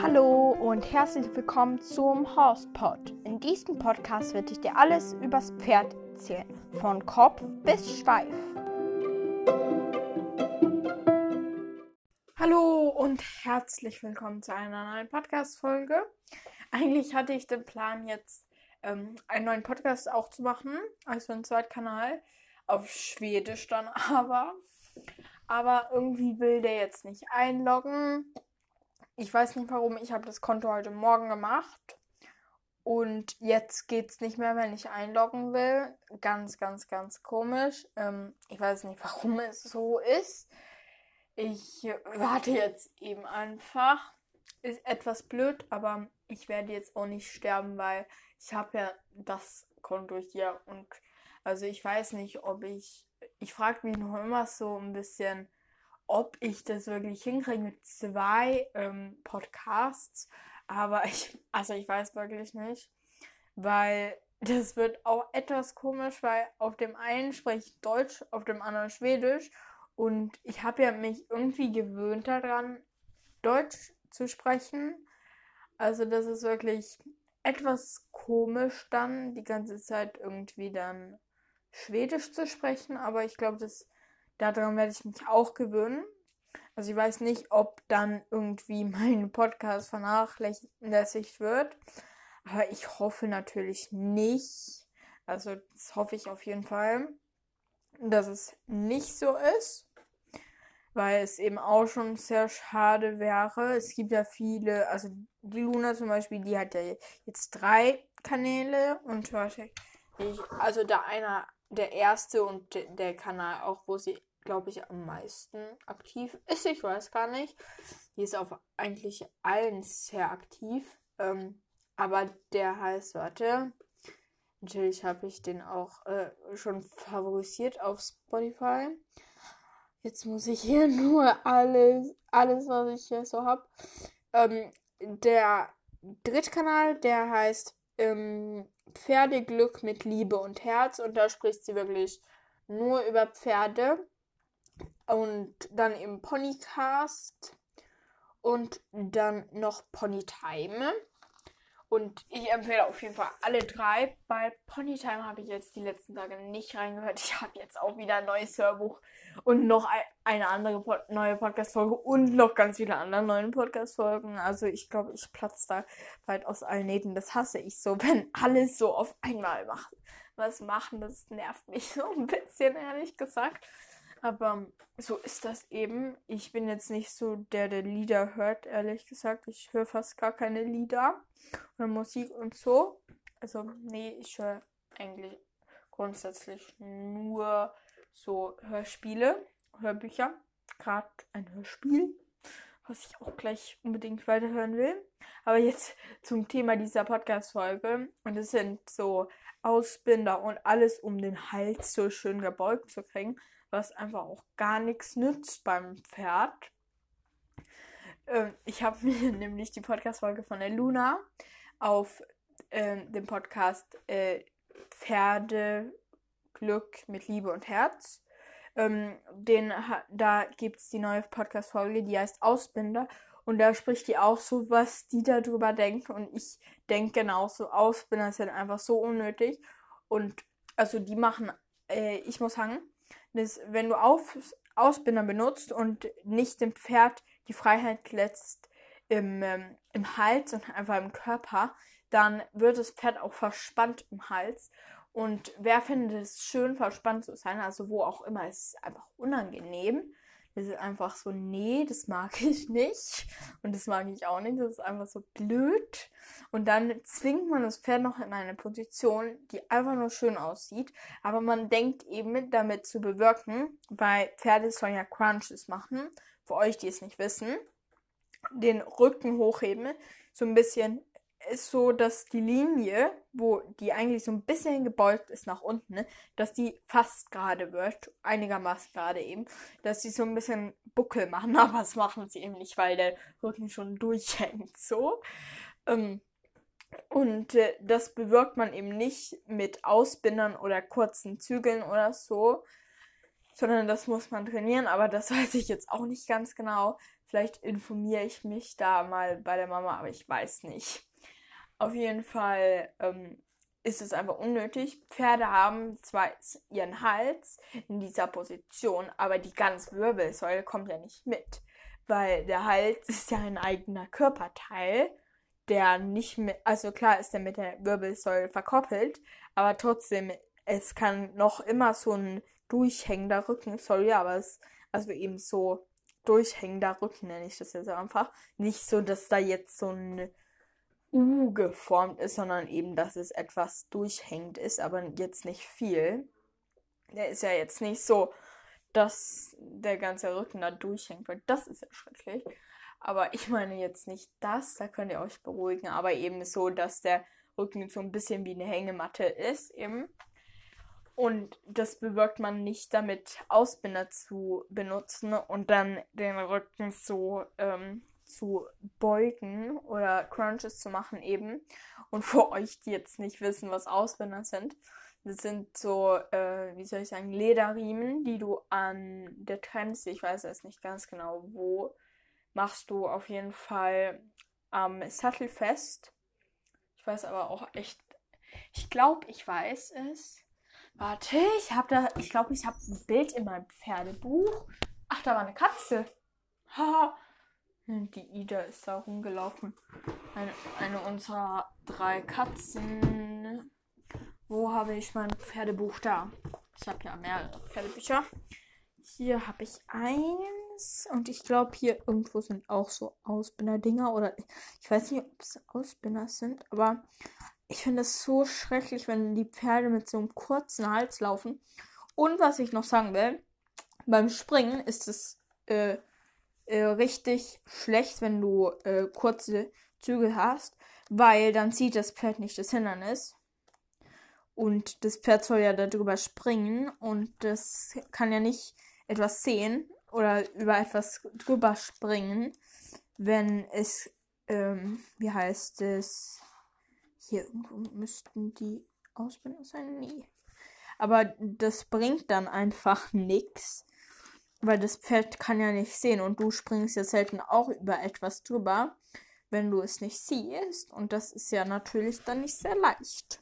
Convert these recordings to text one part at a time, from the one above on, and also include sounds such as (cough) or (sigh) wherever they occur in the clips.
Hallo und herzlich willkommen zum Horsepod. In diesem Podcast werde ich dir alles übers Pferd erzählen, von Kopf bis Schweif. Hallo und herzlich willkommen zu einer neuen Podcast-Folge. Eigentlich hatte ich den Plan, jetzt ähm, einen neuen Podcast auch zu machen, also einen Zweitkanal auf Schwedisch dann aber. Aber irgendwie will der jetzt nicht einloggen. Ich weiß nicht warum. Ich habe das Konto heute Morgen gemacht. Und jetzt geht es nicht mehr, wenn ich einloggen will. Ganz, ganz, ganz komisch. Ähm, ich weiß nicht, warum (laughs) es so ist. Ich warte jetzt eben einfach. Ist etwas blöd, aber ich werde jetzt auch nicht sterben, weil ich habe ja das Konto hier und also ich weiß nicht, ob ich. Ich frage mich noch immer so ein bisschen, ob ich das wirklich hinkriege mit zwei ähm, Podcasts. Aber ich, also ich weiß wirklich nicht. Weil das wird auch etwas komisch, weil auf dem einen spreche ich Deutsch, auf dem anderen Schwedisch. Und ich habe ja mich irgendwie gewöhnt daran, Deutsch zu sprechen. Also das ist wirklich etwas komisch dann, die ganze Zeit irgendwie dann Schwedisch zu sprechen, aber ich glaube, dass daran werde ich mich auch gewöhnen. Also ich weiß nicht, ob dann irgendwie (laughs) mein Podcast vernachlässigt wird, aber ich hoffe natürlich nicht. Also das hoffe ich auf jeden Fall, dass es nicht so ist, weil es eben auch schon sehr schade wäre. Es gibt ja viele, also die Luna zum Beispiel, die hat ja jetzt drei Kanäle und ich, also da einer der erste und der Kanal auch, wo sie, glaube ich, am meisten aktiv ist. Ich weiß gar nicht. Die ist auf eigentlich allen sehr aktiv. Ähm, aber der heißt, warte. Natürlich habe ich den auch äh, schon favorisiert auf Spotify. Jetzt muss ich hier (laughs) nur alles, alles was ich hier so habe. Ähm, der dritte Kanal, der heißt ähm, Pferdeglück mit Liebe und Herz. Und da spricht sie wirklich nur über Pferde. Und dann im Ponycast und dann noch Ponytime. Und ich empfehle auf jeden Fall alle drei. Bei Ponytime habe ich jetzt die letzten Tage nicht reingehört. Ich habe jetzt auch wieder ein neues Hörbuch und noch eine andere Pod neue Podcast-Folge und noch ganz viele andere neue Podcast-Folgen. Also ich glaube, ich platze da weit aus allen Nähten. Das hasse ich so, (laughs) wenn alles so auf einmal macht. Was machen, das nervt mich so ein bisschen, ehrlich gesagt. Aber so ist das eben. Ich bin jetzt nicht so der, der Lieder hört, ehrlich gesagt. Ich höre fast gar keine Lieder oder Musik und so. Also, nee, ich höre eigentlich grundsätzlich nur so Hörspiele, Hörbücher. Gerade ein Hörspiel, was ich auch gleich unbedingt weiterhören will. Aber jetzt zum Thema dieser Podcast-Folge. Und es sind so Ausbinder und alles, um den Hals so schön gebeugt zu kriegen was einfach auch gar nichts nützt beim Pferd. Ähm, ich habe (laughs) mir nämlich die Podcast-Folge von der Luna auf äh, dem Podcast äh, Pferde Glück mit Liebe und Herz. Ähm, den, da gibt es die neue Podcast-Folge, die heißt Ausbinder. Und da spricht die auch so, was die darüber denkt. Und ich denke genauso, Ausbinder sind einfach so unnötig. Und also die machen, äh, ich muss sagen, dass wenn du auf, Ausbinder benutzt und nicht dem Pferd die Freiheit lässt im, ähm, im Hals und einfach im Körper, dann wird das Pferd auch verspannt im Hals. Und wer findet es schön, verspannt zu sein, also wo auch immer, es ist einfach unangenehm. Ist einfach so, nee, das mag (laughs) ich nicht. Und das mag ich auch nicht. Das ist einfach so blöd. Und dann zwingt man das Pferd noch in eine Position, die einfach nur schön aussieht. Aber man denkt eben damit zu bewirken, weil Pferde sollen ja Crunches machen. Für euch, die es nicht wissen. Den Rücken hochheben. So ein bisschen ist so, dass die Linie, wo die eigentlich so ein bisschen gebeugt ist nach unten, ne, dass die fast gerade wird, einigermaßen gerade eben, dass sie so ein bisschen Buckel machen, (laughs) aber das machen sie eben nicht, weil der Rücken schon durchhängt, so. Ähm, und äh, das bewirkt man eben nicht mit Ausbindern oder kurzen Zügeln oder so, sondern das muss man trainieren, aber das (laughs) weiß ich jetzt auch nicht ganz genau. Vielleicht informiere ich mich da mal bei der Mama, aber ich weiß nicht. Auf jeden Fall ähm, ist es einfach unnötig. Pferde haben zwar ihren Hals in dieser Position, aber die ganze Wirbelsäule kommt ja nicht mit, weil der Hals (laughs) ist ja ein eigener Körperteil, der nicht mit, also klar ist er mit der Wirbelsäule verkoppelt, aber trotzdem, es kann noch immer so ein durchhängender Rücken, sorry, aber es, also eben so durchhängender Rücken nenne ich das jetzt einfach. Nicht so, dass da jetzt so ein U geformt ist, sondern eben, dass es etwas durchhängend ist, aber jetzt nicht viel. Der ist ja jetzt nicht so, dass der ganze Rücken da durchhängt, weil das ist ja schrecklich. Aber ich meine jetzt nicht das, da könnt ihr euch beruhigen, aber eben so, dass der Rücken so ein bisschen wie eine Hängematte ist, eben. Und das bewirkt man nicht damit, Ausbinder zu benutzen und dann den Rücken so ähm, zu beugen oder Crunches zu machen eben. Und für (laughs) euch, die jetzt nicht wissen, was Ausbinder sind, das sind so, äh, wie soll ich sagen, Lederriemen, die du an der Trense, ich weiß jetzt nicht ganz genau wo, machst du auf jeden Fall am Sattel fest. Ich weiß aber auch echt, ich glaube, ich weiß es. Warte, ich habe da, ich glaube, ich habe ein Bild in meinem Pferdebuch. Ach, da war eine Katze. Haha. Die Ida ist da rumgelaufen. Eine, eine unserer drei Katzen. Wo habe ich mein Pferdebuch da? Ich habe ja mehrere Pferdebücher. Hier habe ich eins. Und ich glaube, hier irgendwo sind auch so Ausbinder-Dinger. Oder ich weiß nicht, ob es Ausbinder sind. Aber ich finde es so schrecklich, wenn die Pferde mit so einem kurzen Hals laufen. Und was ich noch sagen will, beim Springen ist es äh, äh, richtig schlecht, wenn du äh, kurze Zügel hast, weil dann sieht das Pferd nicht das Hindernis. Und das Pferd soll ja darüber springen und das kann ja nicht etwas sehen oder über etwas drüber springen, wenn es, ähm, wie heißt es, hier irgendwo müssten die Ausbildung sein? Nee. Aber das bringt dann einfach nichts, weil das Pferd kann ja nicht sehen und du springst ja selten auch über etwas drüber, wenn du es nicht siehst. Und das ist ja natürlich dann nicht sehr leicht.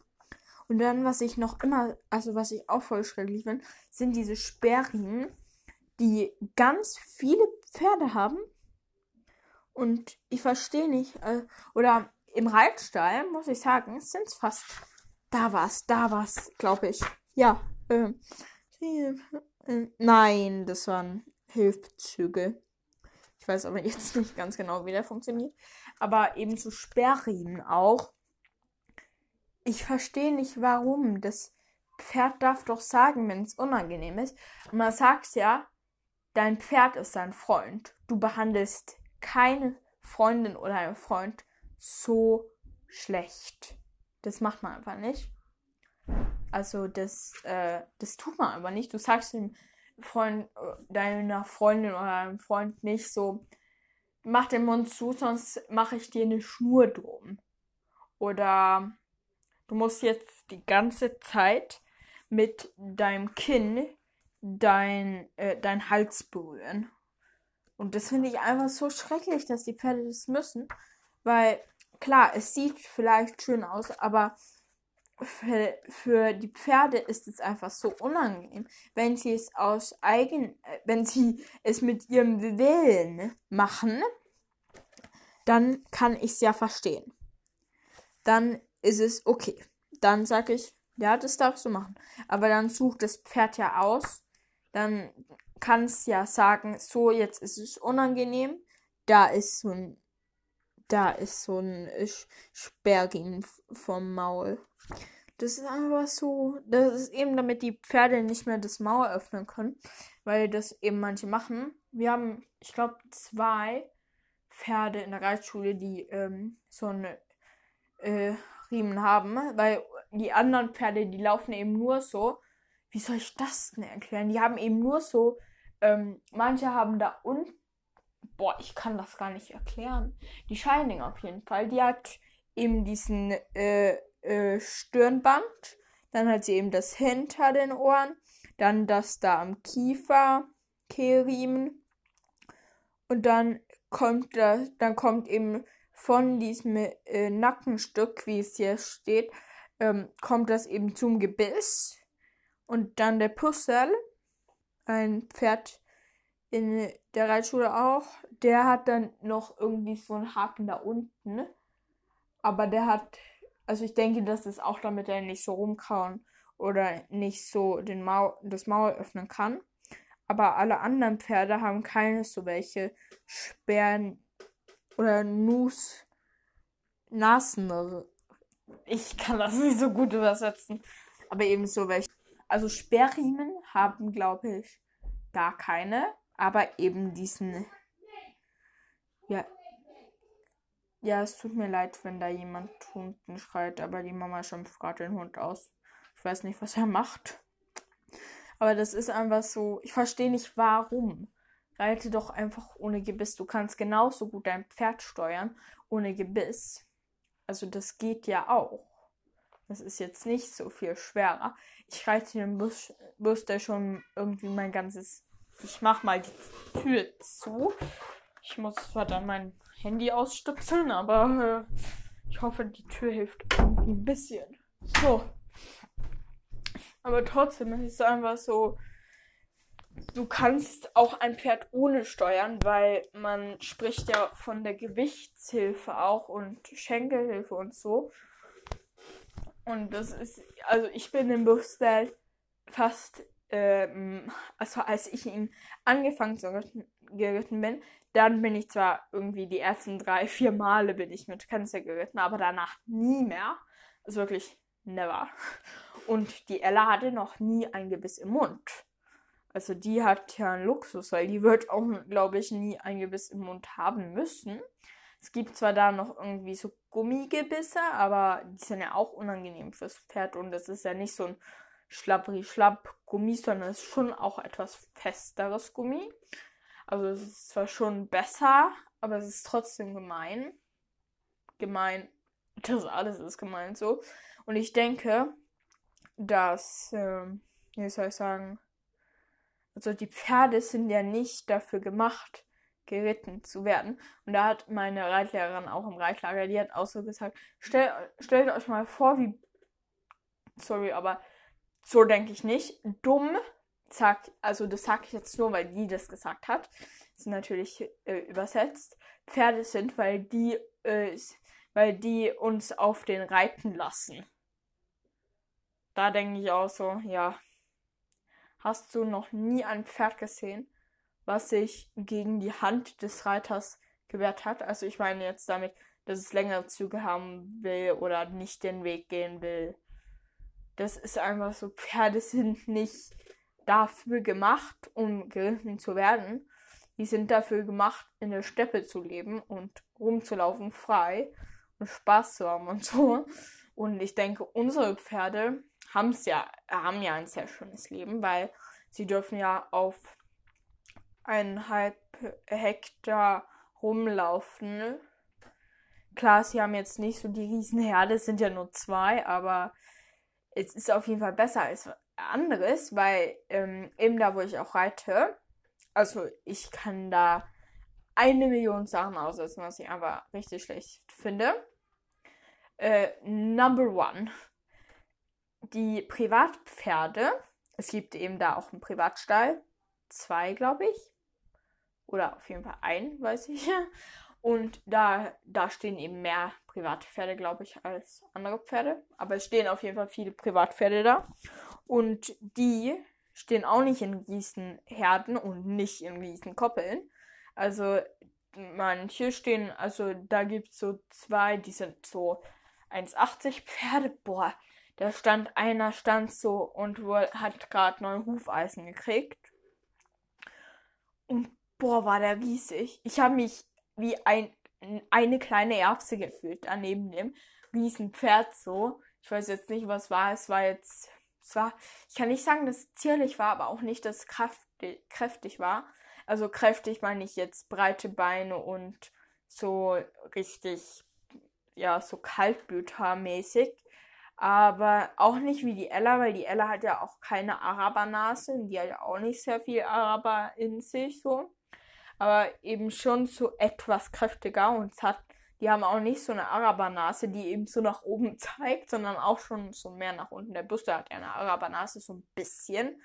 Und dann, was ich noch immer, also was ich auch voll schrecklich finde, sind diese Sperrriemen, die ganz viele Pferde haben. Und ich verstehe nicht, äh, oder im Reitstall, muss ich sagen, sind es fast. Da war's, da war's, glaube ich. Ja, ähm. Äh, nein, das waren Hilfszüge. Ich weiß aber jetzt nicht ganz genau, wie der funktioniert. Aber eben so Sperrriemen auch. Ich verstehe nicht, warum. Das Pferd darf doch sagen, wenn es unangenehm ist. Und man sagt ja, dein Pferd ist dein Freund. Du behandelst keine Freundin oder einen Freund so schlecht. Das macht man einfach nicht. Also das, äh, das tut man aber nicht. Du sagst dem Freund, deiner Freundin oder deinem Freund nicht so, mach den Mund zu, sonst mache ich dir eine Schnur drum. Oder du musst jetzt die ganze Zeit mit deinem Kinn dein, äh, dein Hals berühren. Und das finde ich einfach so schrecklich, dass die Pferde das müssen. Weil, klar, es sieht vielleicht schön aus, aber für, für die Pferde ist es einfach so unangenehm, wenn sie es aus eigen, äh, wenn sie es mit ihrem Willen machen, dann kann ich es ja verstehen. Dann ist es okay. Dann sage ich, ja, das darfst du machen. Aber dann sucht das Pferd ja aus. Dann kann es ja sagen, so, jetzt ist es unangenehm. Da ist so ein, da ist so ein Sperrgin vom Maul. Das ist einfach so. Das ist eben, damit die Pferde nicht mehr das Maul öffnen können. Weil das eben manche machen. Wir haben, ich glaube, zwei Pferde in der Reitschule, die ähm, so eine äh, Riemen haben. Weil die anderen Pferde, die laufen eben nur so. Wie soll ich das denn erklären? Die haben eben nur so. Ähm, manche haben da unten. Boah, ich kann das gar nicht erklären. Die Shining auf jeden Fall. Die hat eben diesen äh, äh, Stirnband. Dann hat sie eben das hinter den Ohren. dann das da am Kiefer, Kehlriemen. Und dann kommt das, dann kommt eben von diesem äh, Nackenstück, wie es hier steht, ähm, kommt das eben zum Gebiss. Und dann der Pussel, ein Pferd in der Reitschule auch, der hat dann noch irgendwie so einen Haken da unten. Aber der hat, also ich denke, das ist auch damit er nicht so rumkauen oder nicht so den Maul, das Maul öffnen kann. Aber alle anderen Pferde haben keine so welche Sperren oder Nuss, Nasen. Ich kann das (laughs) nicht so gut übersetzen. Aber eben so welche. Also Sperrriemen haben, glaube ich, gar keine. Aber eben diesen. Ja. Ja, es tut mir leid, wenn da jemand Hunden schreit, aber die Mama schimpft gerade den Hund aus. Ich weiß nicht, was er macht. Aber das ist einfach so. Ich verstehe nicht, warum. Reite doch einfach ohne Gebiss. Du kannst genauso gut dein Pferd steuern ohne Gebiss. Also das geht ja auch. Das ist jetzt nicht so viel schwerer. Ich reite den Bus, Bus der schon irgendwie mein ganzes. Ich mach mal die Tür zu. Ich muss zwar dann mein Handy ausstöpseln, aber äh, ich hoffe, die Tür hilft irgendwie ein bisschen. So. Aber trotzdem ist es einfach so du kannst auch ein Pferd ohne steuern, weil man spricht ja von der Gewichtshilfe auch und Schenkelhilfe und so. Und das ist, also ich bin im Buchstyle fast, ähm, also als ich ihn angefangen zu geritten bin, dann bin ich zwar irgendwie die ersten drei, (laughs) vier Male bin ich mit Kanzler geritten, aber danach nie mehr. Also wirklich never. Und die Ella hatte noch nie ein Gebiss im Mund. Also die hat ja einen Luxus, weil die wird auch, glaube ich, nie ein Gebiss im Mund haben müssen. Es gibt zwar da noch irgendwie so Gummigebisse, aber die sind ja auch unangenehm fürs Pferd und das ist ja nicht so ein schlappri-schlapp-Gummi, sondern es ist schon auch etwas festeres Gummi. Also es ist zwar schon besser, aber es ist trotzdem gemein. Gemein. Das alles ist gemein so. Und ich denke, dass, äh, wie soll ich sagen, also die Pferde sind ja nicht dafür gemacht, geritten zu werden. Und da hat meine Reitlehrerin auch im Reitlager, die hat auch so gesagt, stell, stellt euch mal vor, wie, sorry, aber so denke ich nicht, dumm, sagt, also das sage ich jetzt nur, weil die das gesagt hat, ist natürlich äh, übersetzt, Pferde sind, weil die, äh, weil die uns auf den reiten lassen. Da denke ich auch so, ja, Hast du noch nie ein Pferd gesehen, was sich gegen die Hand des Reiters gewehrt hat? Also ich meine jetzt damit, dass es längere Züge haben will oder nicht den Weg gehen will. Das ist einfach so, Pferde sind nicht dafür gemacht, um geritten zu werden. Die sind dafür gemacht, in der Steppe zu leben und rumzulaufen frei und Spaß zu haben und so. Und ich denke, unsere Pferde haben's ja, haben ja ein sehr schönes Leben, weil sie dürfen ja auf eineinhalb Hektar rumlaufen. Klar, sie haben jetzt nicht so die Riesenherde, es sind ja nur zwei, aber es ist auf jeden Fall besser als anderes, weil ähm, eben da, wo ich auch reite, also ich kann da eine Million Sachen aussetzen, was ich einfach richtig schlecht finde. Äh, number one die Privatpferde, es gibt eben da auch einen Privatstall, zwei, glaube ich. Oder auf jeden Fall ein, weiß ich. (laughs) Und da, da stehen eben mehr private Pferde, glaube ich, als andere Pferde. Aber es stehen auf jeden Fall viele Privatpferde da. Und die stehen auch nicht in Riesenherden und nicht in Riesenkoppeln. Also manche stehen, also da gibt es so zwei, die sind so 1,80 Pferde. Boah, da stand einer, stand so und hat gerade neue Hufeisen gekriegt. Und boah, war der riesig. Ich habe mich wie ein, eine kleine Erbse gefühlt, daneben dem riesen Pferd so. Ich weiß jetzt nicht, was war. Es war jetzt, es war, ich kann nicht sagen, dass es zierlich war, aber auch nicht, dass es kräftig, kräftig war. Also kräftig meine ich jetzt breite Beine und so richtig, ja, so kaltblütermäßig. Aber auch nicht wie die Ella, weil die Ella hat ja auch keine Arabernase. Die hat ja auch nicht sehr viel Araber in sich so. Aber eben schon so etwas kräftiger und es hat, die haben auch nicht so eine Arabernase, die eben so nach oben (laughs) zeigt, sondern auch schon so mehr nach unten. Der Buster hat ja eine Arabernase so ein bisschen.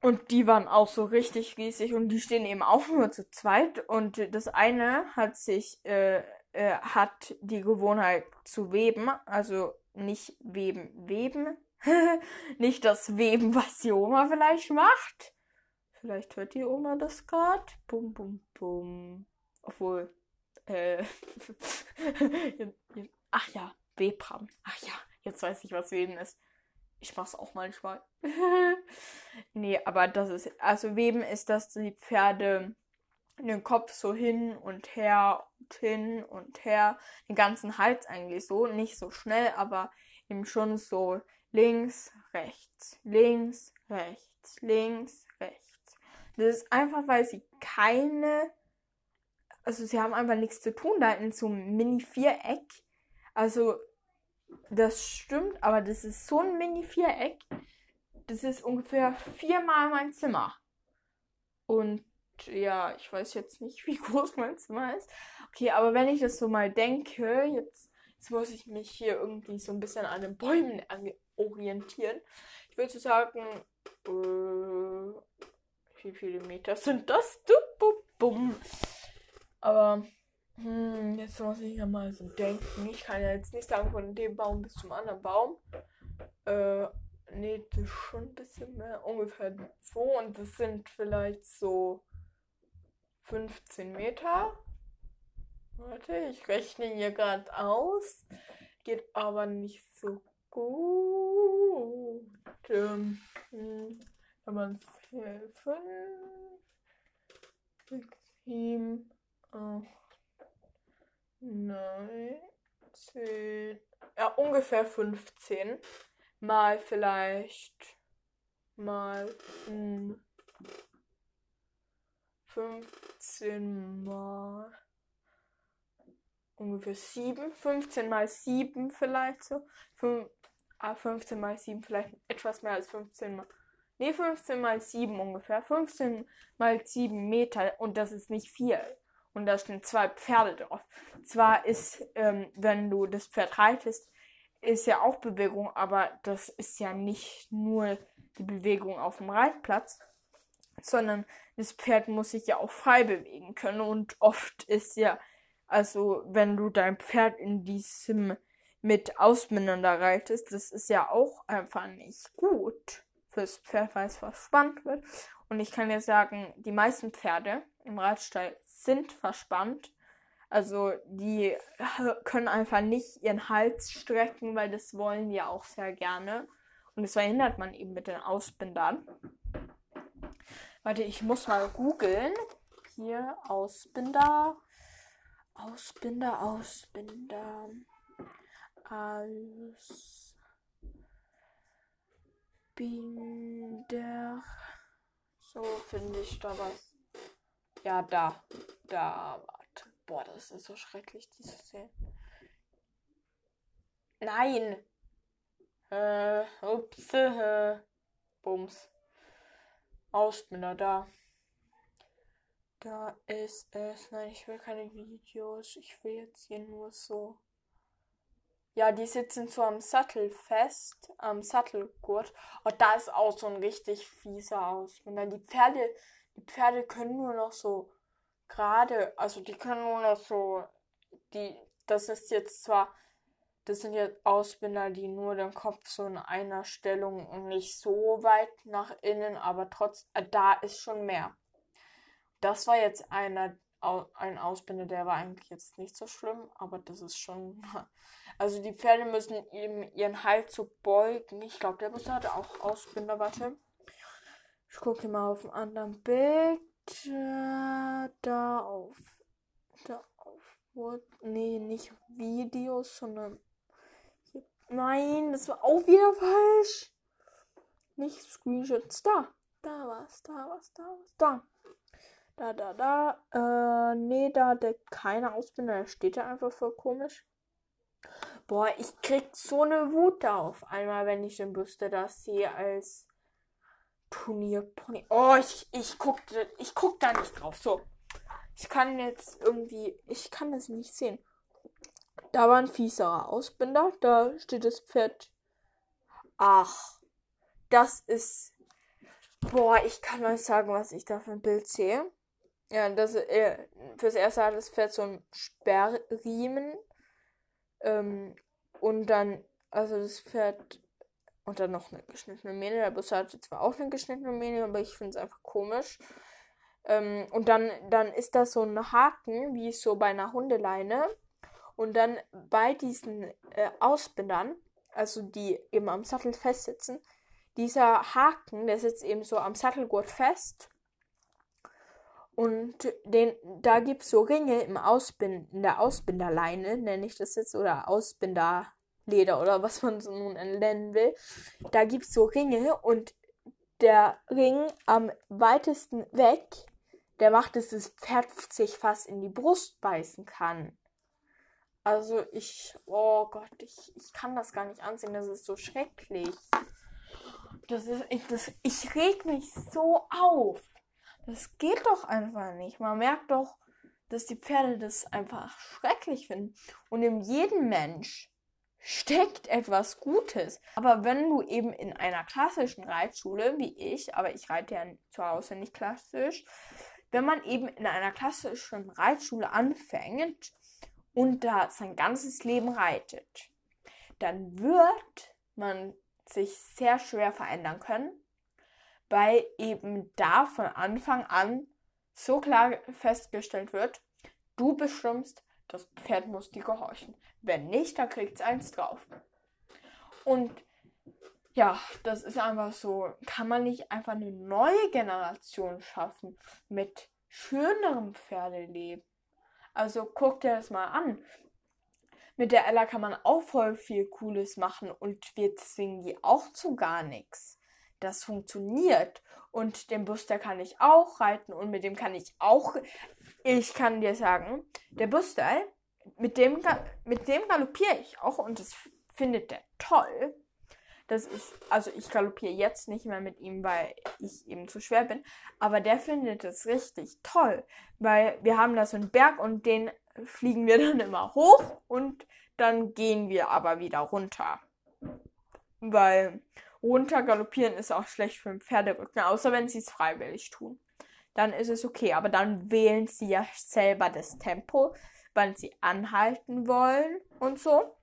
Und die waren auch so richtig riesig und die stehen eben auch nur zu zweit. Und das eine hat sich, äh, äh, hat die Gewohnheit zu weben, also nicht weben, weben. (laughs) nicht das Weben, was die Oma vielleicht macht. Vielleicht hört die Oma das gerade. Bum, bum, bum. Obwohl, äh, (laughs) ach ja, Webram. Ach ja, jetzt weiß ich, was Weben ist. Ich mach's auch manchmal. (laughs) nee, aber das ist, also Weben ist, dass die Pferde den Kopf so hin und her und hin und her, den ganzen Hals eigentlich so, nicht so schnell, aber eben schon so links, rechts, links, rechts, links, rechts. Das ist einfach, weil sie keine, also sie haben einfach nichts zu tun da in so einem Mini-Viereck. Also das stimmt, aber das ist so ein Mini-Viereck. Das ist ungefähr viermal mein Zimmer. Und ja, ich weiß jetzt nicht, (laughs) wie groß mein Zimmer ist. Okay, aber wenn ich das so mal denke, jetzt, jetzt muss ich mich hier irgendwie so ein bisschen an den Bäumen orientieren. Ich würde sagen, äh, wie viele Meter sind das? Aber hm, jetzt muss ich ja mal so denken. Ich kann ja jetzt nicht sagen, von dem Baum bis zum anderen Baum. Äh, nee, das ist schon ein bisschen mehr. Ungefähr zwei. Und das sind vielleicht so 15 Meter. Warte, ich rechne hier gerade aus. Geht aber nicht so gut. Ähm, hm, wenn man 5, 6, 7, 8, Nein. 10. Ja, ungefähr 15. Mal vielleicht. Mal. Hm, 15 mal. Ungefähr 7. 15 mal 7 vielleicht so. 5, ah, 15 mal 7 vielleicht etwas mehr als 15 mal. Nee, 15 mal 7 ungefähr. 15 mal 7 Meter und das ist nicht viel und da stehen zwei Pferde drauf. Zwar ist, ähm, wenn du das Pferd reitest, ist ja auch Bewegung, aber das ist ja nicht nur die Bewegung auf dem Reitplatz, sondern das Pferd muss sich ja auch frei bewegen können und oft ist ja, also wenn du dein Pferd in diesem mit da reitest, das ist ja auch einfach nicht gut fürs Pferd, weil es verspannt wird. Und ich kann dir sagen, die meisten Pferde im Reitstall sind verspannt. Also die können einfach nicht ihren Hals strecken, weil das wollen die ja auch sehr gerne. Und das verhindert man eben mit den Ausbindern. Warte, ich muss mal googeln. Hier Ausbinder. Ausbinder, Ausbinder. Ausbinder. So finde ich da was. Ja, da. Da. Warte. Boah, das ist so schrecklich, diese Szene. Nein! Äh, ups, äh, Bums. Ausbilder, da. Da ist es. Nein, ich will keine Videos. Ich will jetzt hier nur so. Ja, die sitzen so am Sattel fest, am Sattelgurt. Und da ist auch so ein richtig fieser Ausbilder. Die Pferde die Pferde können nur noch so gerade, also die können nur noch so, die, das ist jetzt zwar, das sind jetzt Ausbinder, die nur den Kopf so in einer Stellung und nicht so weit nach innen, aber trotz, äh, da ist schon mehr. Das war jetzt einer, ein Ausbinder, der war eigentlich jetzt nicht so schlimm, aber das ist schon. (laughs) Also die Pferde müssen eben ihren Hals so beugen. Ich glaube, der Bus hatte auch Ausbinder, warte. Ich gucke mal auf einem anderen Bild. Äh, da auf. Da auf. What? Nee, nicht Videos, sondern. Nein, das war auch wieder falsch. Nicht Screenshots. Da. Da war's, da war's, da war's. Da. Da, da, da. Äh, nee, da der keine Ausbildung. Da steht er einfach voll komisch. Boah, ich krieg so eine Wut da auf einmal, wenn ich den Büste das sehe als Turnierpony. Oh, ich, ich guck, ich guck da nicht drauf. So. Ich kann jetzt irgendwie, ich kann das nicht sehen. Da war ein fieserer Ausbinder. Da steht das Pferd. Ach, das ist. Boah, ich kann euch sagen, was ich da für ein Bild sehe. Ja, das, äh, fürs erste hat das Pferd so einen Sperrriemen. Ähm, und dann, also das Pferd. Und dann noch eine geschnittene Mähne. Der Bus hatte zwar auch eine geschnittene Mähne, aber ich finde es einfach komisch. Ähm, und dann, dann ist das so ein Haken, wie so bei einer Hundeleine. Und dann bei diesen äh, Ausbindern, also die eben am Sattel festsitzen, dieser Haken, der sitzt eben so am Sattelgurt fest. Und den, da gibt es so Ringe im Ausbind, in der Ausbinderleine, nenne ich das jetzt, oder Ausbinderleder oder was man so nun nennen will. Da gibt es so Ringe und der Ring am weitesten weg, der macht, dass das Pferd sich fast in die Brust beißen kann. Also ich, oh Gott, ich, ich kann das gar nicht ansehen. Das ist so schrecklich. Das ist, ich, das, ich reg mich so auf. Das geht doch einfach nicht. Man merkt doch, dass die Pferde das einfach schrecklich finden. Und in jedem Mensch steckt etwas Gutes. Aber wenn du eben in einer klassischen Reitschule, wie ich, aber ich reite ja zu Hause nicht klassisch, wenn man eben in einer klassischen Reitschule anfängt, und da sein ganzes Leben reitet, dann wird man sich sehr schwer verändern können, weil eben da von Anfang an so klar festgestellt wird, du bestimmst, das Pferd muss dir gehorchen. Wenn nicht, dann kriegt es eins drauf. Und ja, das ist einfach so. Kann man nicht einfach eine neue Generation schaffen mit schönerem Pferdeleben? Also guck dir das mal an. Mit der Ella kann man auch voll viel Cooles machen und wir zwingen die auch zu gar nichts. Das funktioniert. Und den Buster kann ich auch reiten und mit dem kann ich auch. Ich kann dir sagen, der Buster, mit dem, mit dem galoppiere ich auch und das findet der toll. Das ist, also ich galoppiere jetzt nicht mehr mit ihm, weil ich eben zu schwer bin. Aber der findet es richtig toll, weil wir haben da so einen Berg und den fliegen wir (laughs) dann immer hoch und dann gehen wir aber wieder runter. Weil runter galoppieren ist auch schlecht für den Pferderücken, außer wenn sie es freiwillig tun. Dann ist es okay, aber dann wählen sie ja selber das Tempo, wann sie anhalten wollen und so.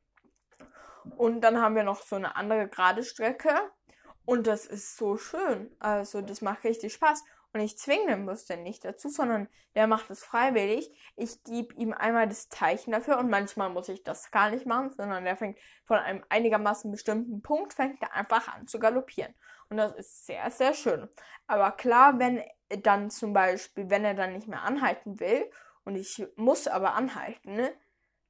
Und dann haben wir noch so eine andere gerade Strecke. Und das ist so schön. Also das macht richtig Spaß. Und ich zwinge den Muster nicht dazu, sondern der macht es freiwillig. Ich gebe ihm einmal das Zeichen dafür und manchmal muss ich das gar nicht machen, sondern der fängt von einem einigermaßen bestimmten Punkt, fängt er einfach an zu galoppieren. Und das ist sehr, sehr schön. Aber klar, wenn dann zum Beispiel, wenn er dann nicht mehr anhalten will und ich muss aber anhalten, ne,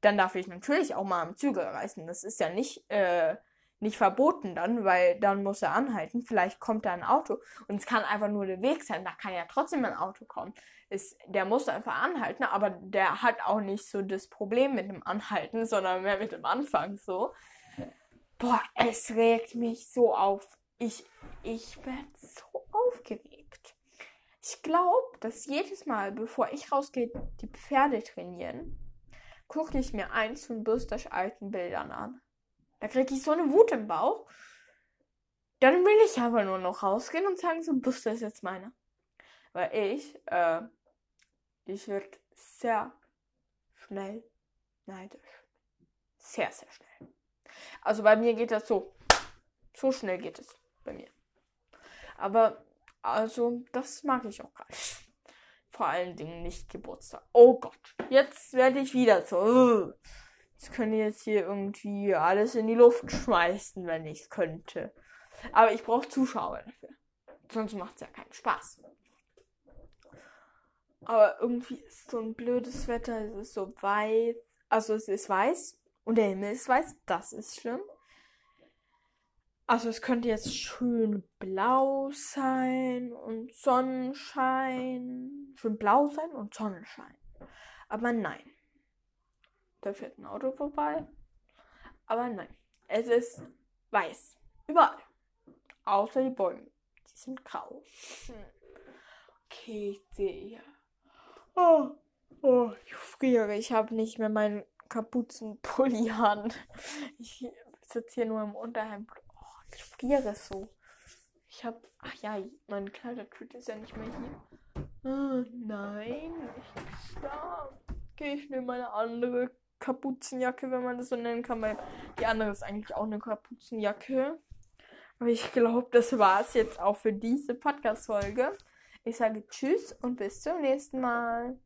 dann darf ich natürlich auch mal am Zügel reißen. Das ist ja nicht, äh, nicht verboten dann, weil dann muss er anhalten. Vielleicht kommt da ein Auto und es kann einfach nur der Weg sein. Da kann ja trotzdem ein Auto kommen. Ist, der muss einfach anhalten, aber der hat auch nicht so das Problem mit dem Anhalten, sondern mehr mit dem Anfang so. Boah, es regt mich so auf. Ich, ich werde so aufgeregt. Ich glaube, dass jedes Mal, bevor ich rausgehe, die Pferde trainieren, gucke ich mir eins von Bürsters alten Bildern an. Da kriege ich so eine Wut im Bauch. Dann will ich aber nur noch rausgehen und sagen, so Bürster ist jetzt meine. Weil ich, äh, ich wird sehr schnell neidisch. Sehr, sehr schnell. Also bei mir geht das so. So schnell geht es bei mir. Aber, also, das mag ich auch gar nicht vor allen Dingen nicht Geburtstag. Oh Gott, jetzt werde ich wieder so. Jetzt könnte ich jetzt hier irgendwie alles in die Luft schmeißen, wenn ich es könnte. Aber ich brauche Zuschauer dafür. Sonst macht es ja keinen Spaß. Aber irgendwie ist so ein blödes Wetter. Es ist so weiß. Also es ist weiß. Und der Himmel ist weiß. Das ist schlimm. Also es könnte jetzt schön blau sein und Sonnenschein. Schön blau sein und Sonnenschein. Aber nein. Da fährt ein Auto vorbei. Aber nein, es ist weiß. Überall. Außer die Bäume. Die sind grau. Hm. Okay, ich sehe. Oh, oh, ich friere. Ich habe nicht mehr meinen Kapuzenpulli an. Ich sitze hier nur im Unterhemd. Oh, ich friere so. Ich habe. Ach ja, mein Kleidertüte ist ja nicht mehr hier. Oh, nein, nicht da. Okay, ich nehme meine andere Kapuzenjacke, wenn man das so nennen kann, weil die andere ist eigentlich auch eine Kapuzenjacke. Aber ich glaube, das war es jetzt auch für diese Podcast-Folge. Ich sage Tschüss und bis zum nächsten Mal.